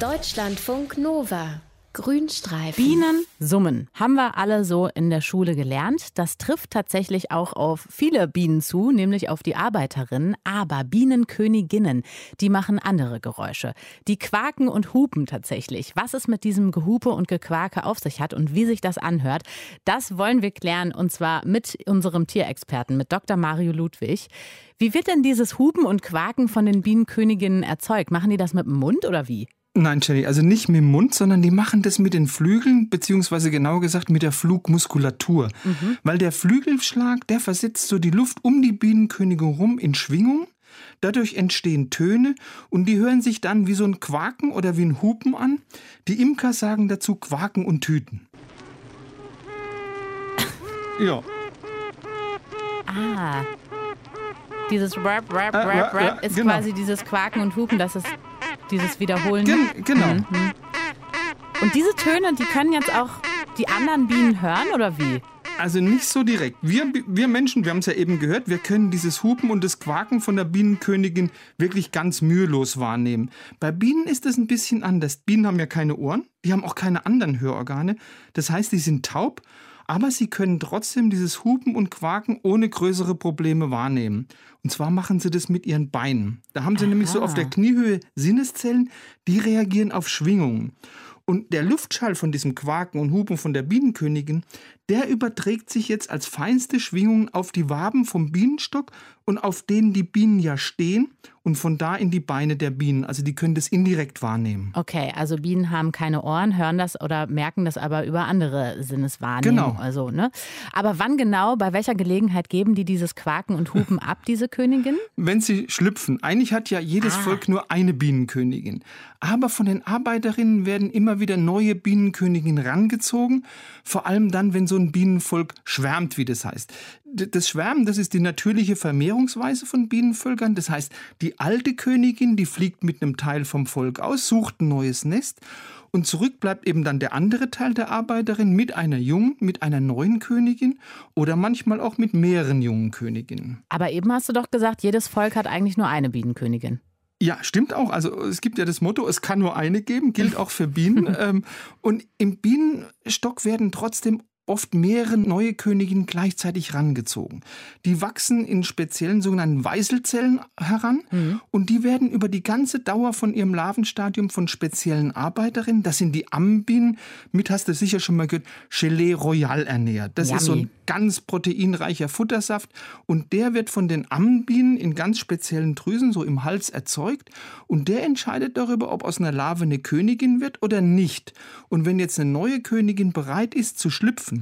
Deutschlandfunk Nova. Grünstreifen. Bienen summen. Haben wir alle so in der Schule gelernt. Das trifft tatsächlich auch auf viele Bienen zu, nämlich auf die Arbeiterinnen. Aber Bienenköniginnen, die machen andere Geräusche. Die quaken und hupen tatsächlich. Was es mit diesem Gehupe und Gequake auf sich hat und wie sich das anhört, das wollen wir klären. Und zwar mit unserem Tierexperten, mit Dr. Mario Ludwig. Wie wird denn dieses Hupen und Quaken von den Bienenköniginnen erzeugt? Machen die das mit dem Mund oder wie? Nein, Jenny, also nicht mit dem Mund, sondern die machen das mit den Flügeln, beziehungsweise genauer gesagt mit der Flugmuskulatur. Mhm. Weil der Flügelschlag, der versetzt so die Luft um die Bienenkönigin rum in Schwingung. Dadurch entstehen Töne und die hören sich dann wie so ein Quaken oder wie ein Hupen an. Die Imker sagen dazu Quaken und Tüten. Ja. Ah. Dieses Rap, Rap, Rap, Rap äh, ja, ist genau. quasi dieses Quaken und Hupen, das ist dieses Wiederholen. Gen genau. Mhm. Und diese Töne, die können jetzt auch die anderen Bienen hören oder wie? Also nicht so direkt. Wir, wir Menschen, wir haben es ja eben gehört, wir können dieses Hupen und das Quaken von der Bienenkönigin wirklich ganz mühelos wahrnehmen. Bei Bienen ist es ein bisschen anders. Bienen haben ja keine Ohren, die haben auch keine anderen Hörorgane. Das heißt, die sind taub aber sie können trotzdem dieses Hupen und Quaken ohne größere Probleme wahrnehmen. Und zwar machen sie das mit ihren Beinen. Da haben sie Aha. nämlich so auf der Kniehöhe Sinneszellen, die reagieren auf Schwingungen. Und der Luftschall von diesem Quaken und Hupen von der Bienenkönigin, der überträgt sich jetzt als feinste Schwingung auf die Waben vom Bienenstock und auf denen die Bienen ja stehen und von da in die Beine der Bienen. Also die können das indirekt wahrnehmen. Okay, also Bienen haben keine Ohren, hören das oder merken das aber über andere Sinneswahrnehmung. Genau. Also, ne? Aber wann genau, bei welcher Gelegenheit geben die dieses Quaken und Hupen ab, diese Königin? Wenn sie schlüpfen. Eigentlich hat ja jedes ah. Volk nur eine Bienenkönigin. Aber von den Arbeiterinnen werden immer wieder neue Bienenköniginnen rangezogen. Vor allem dann, wenn so ein Bienenvolk schwärmt, wie das heißt das Schwärmen, das ist die natürliche Vermehrungsweise von Bienenvölkern. Das heißt, die alte Königin, die fliegt mit einem Teil vom Volk aus, sucht ein neues Nest und zurück bleibt eben dann der andere Teil der Arbeiterin mit einer jungen, mit einer neuen Königin oder manchmal auch mit mehreren jungen Königinnen. Aber eben hast du doch gesagt, jedes Volk hat eigentlich nur eine Bienenkönigin. Ja, stimmt auch. Also es gibt ja das Motto, es kann nur eine geben, gilt auch für Bienen. Ähm, und im Bienenstock werden trotzdem oft mehrere neue Königinnen gleichzeitig rangezogen. Die wachsen in speziellen sogenannten Weißelzellen heran mhm. und die werden über die ganze Dauer von ihrem Larvenstadium von speziellen Arbeiterinnen, das sind die Ambienen, mit hast du sicher schon mal gehört, Gelee Royal ernährt. Das Yummy. ist so ein ganz proteinreicher Futtersaft und der wird von den Ambienen in ganz speziellen Drüsen so im Hals erzeugt und der entscheidet darüber, ob aus einer Larve eine Königin wird oder nicht. Und wenn jetzt eine neue Königin bereit ist zu schlüpfen,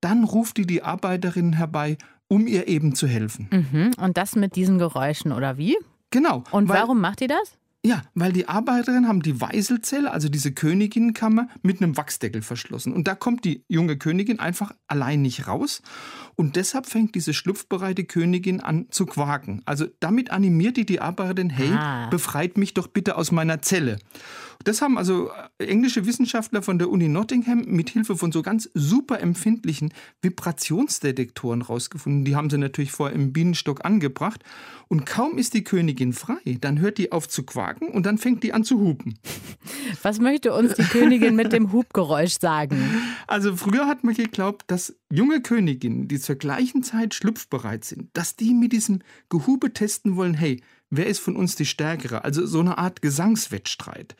dann ruft die die Arbeiterinnen herbei, um ihr eben zu helfen. Mhm. Und das mit diesen Geräuschen oder wie? Genau. Und warum macht ihr das? Ja, weil die Arbeiterinnen haben die Weißelzelle, also diese Königinnenkammer, mit einem Wachsdeckel verschlossen. Und da kommt die junge Königin einfach allein nicht raus. Und deshalb fängt diese schlupfbereite Königin an zu quaken. Also damit animiert die die Arbeiterin, hey, ah. befreit mich doch bitte aus meiner Zelle. Das haben also englische Wissenschaftler von der Uni Nottingham mit Hilfe von so ganz super empfindlichen Vibrationsdetektoren rausgefunden. Die haben sie natürlich vorher im Bienenstock angebracht. Und kaum ist die Königin frei, dann hört die auf zu quaken und dann fängt die an zu hupen. Was möchte uns die Königin mit dem Hubgeräusch sagen? Also früher hat man geglaubt, dass junge Königinnen, die zur gleichen Zeit schlupfbereit sind, dass die mit diesem Gehube testen wollen, hey, wer ist von uns die Stärkere? Also so eine Art Gesangswettstreit.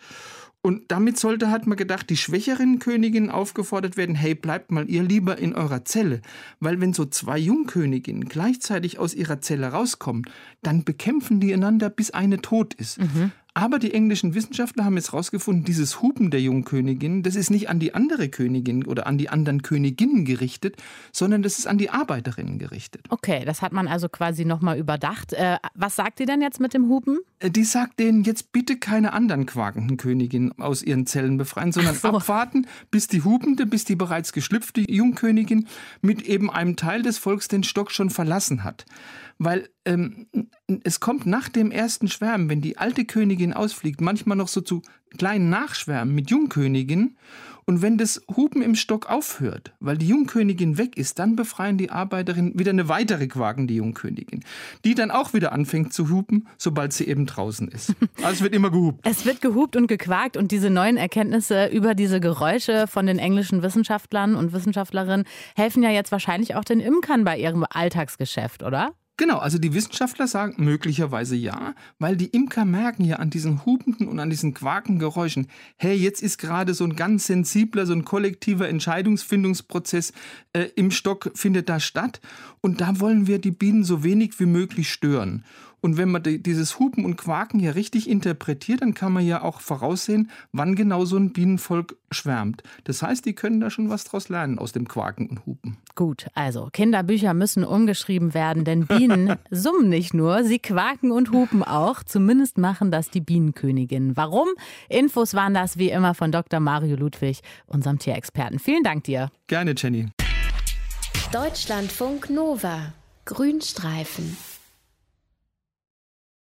Und damit sollte, hat man gedacht, die schwächeren Königinnen aufgefordert werden, hey, bleibt mal ihr lieber in eurer Zelle. Weil wenn so zwei Jungköniginnen gleichzeitig aus ihrer Zelle rauskommen, dann bekämpfen die einander, bis eine tot ist. Mhm. Aber die englischen Wissenschaftler haben jetzt herausgefunden, dieses Hupen der Jungkönigin, das ist nicht an die andere Königin oder an die anderen Königinnen gerichtet, sondern das ist an die Arbeiterinnen gerichtet. Okay, das hat man also quasi nochmal überdacht. Äh, was sagt die denn jetzt mit dem Hupen? Äh, die sagt denen jetzt bitte keine anderen quakenden Königinnen aus ihren Zellen befreien, sondern so. abwarten, bis die hupende, bis die bereits geschlüpfte Jungkönigin mit eben einem Teil des Volks den Stock schon verlassen hat weil ähm, es kommt nach dem ersten Schwärmen, wenn die alte Königin ausfliegt, manchmal noch so zu kleinen Nachschwärmen mit Jungköniginnen. Und wenn das Hupen im Stock aufhört, weil die Jungkönigin weg ist, dann befreien die Arbeiterinnen wieder eine weitere quakende Jungkönigin, die dann auch wieder anfängt zu hupen, sobald sie eben draußen ist. Also es wird immer gehupt. Es wird gehupt und gequakt und diese neuen Erkenntnisse über diese Geräusche von den englischen Wissenschaftlern und Wissenschaftlerinnen helfen ja jetzt wahrscheinlich auch den Imkern bei ihrem Alltagsgeschäft, oder? Genau, also die Wissenschaftler sagen möglicherweise ja, weil die Imker merken ja an diesen hupenden und an diesen quakenden Geräuschen, hey, jetzt ist gerade so ein ganz sensibler, so ein kollektiver Entscheidungsfindungsprozess äh, im Stock findet da statt und da wollen wir die Bienen so wenig wie möglich stören. Und wenn man dieses Hupen und Quaken ja richtig interpretiert, dann kann man ja auch voraussehen, wann genau so ein Bienenvolk schwärmt. Das heißt, die können da schon was draus lernen aus dem Quaken und Hupen. Gut, also Kinderbücher müssen umgeschrieben werden, denn Bienen summen nicht nur, sie quaken und hupen auch. Zumindest machen das die Bienenköniginnen. Warum? Infos waren das wie immer von Dr. Mario Ludwig, unserem Tierexperten. Vielen Dank dir. Gerne, Jenny. Deutschlandfunk Nova. Grünstreifen.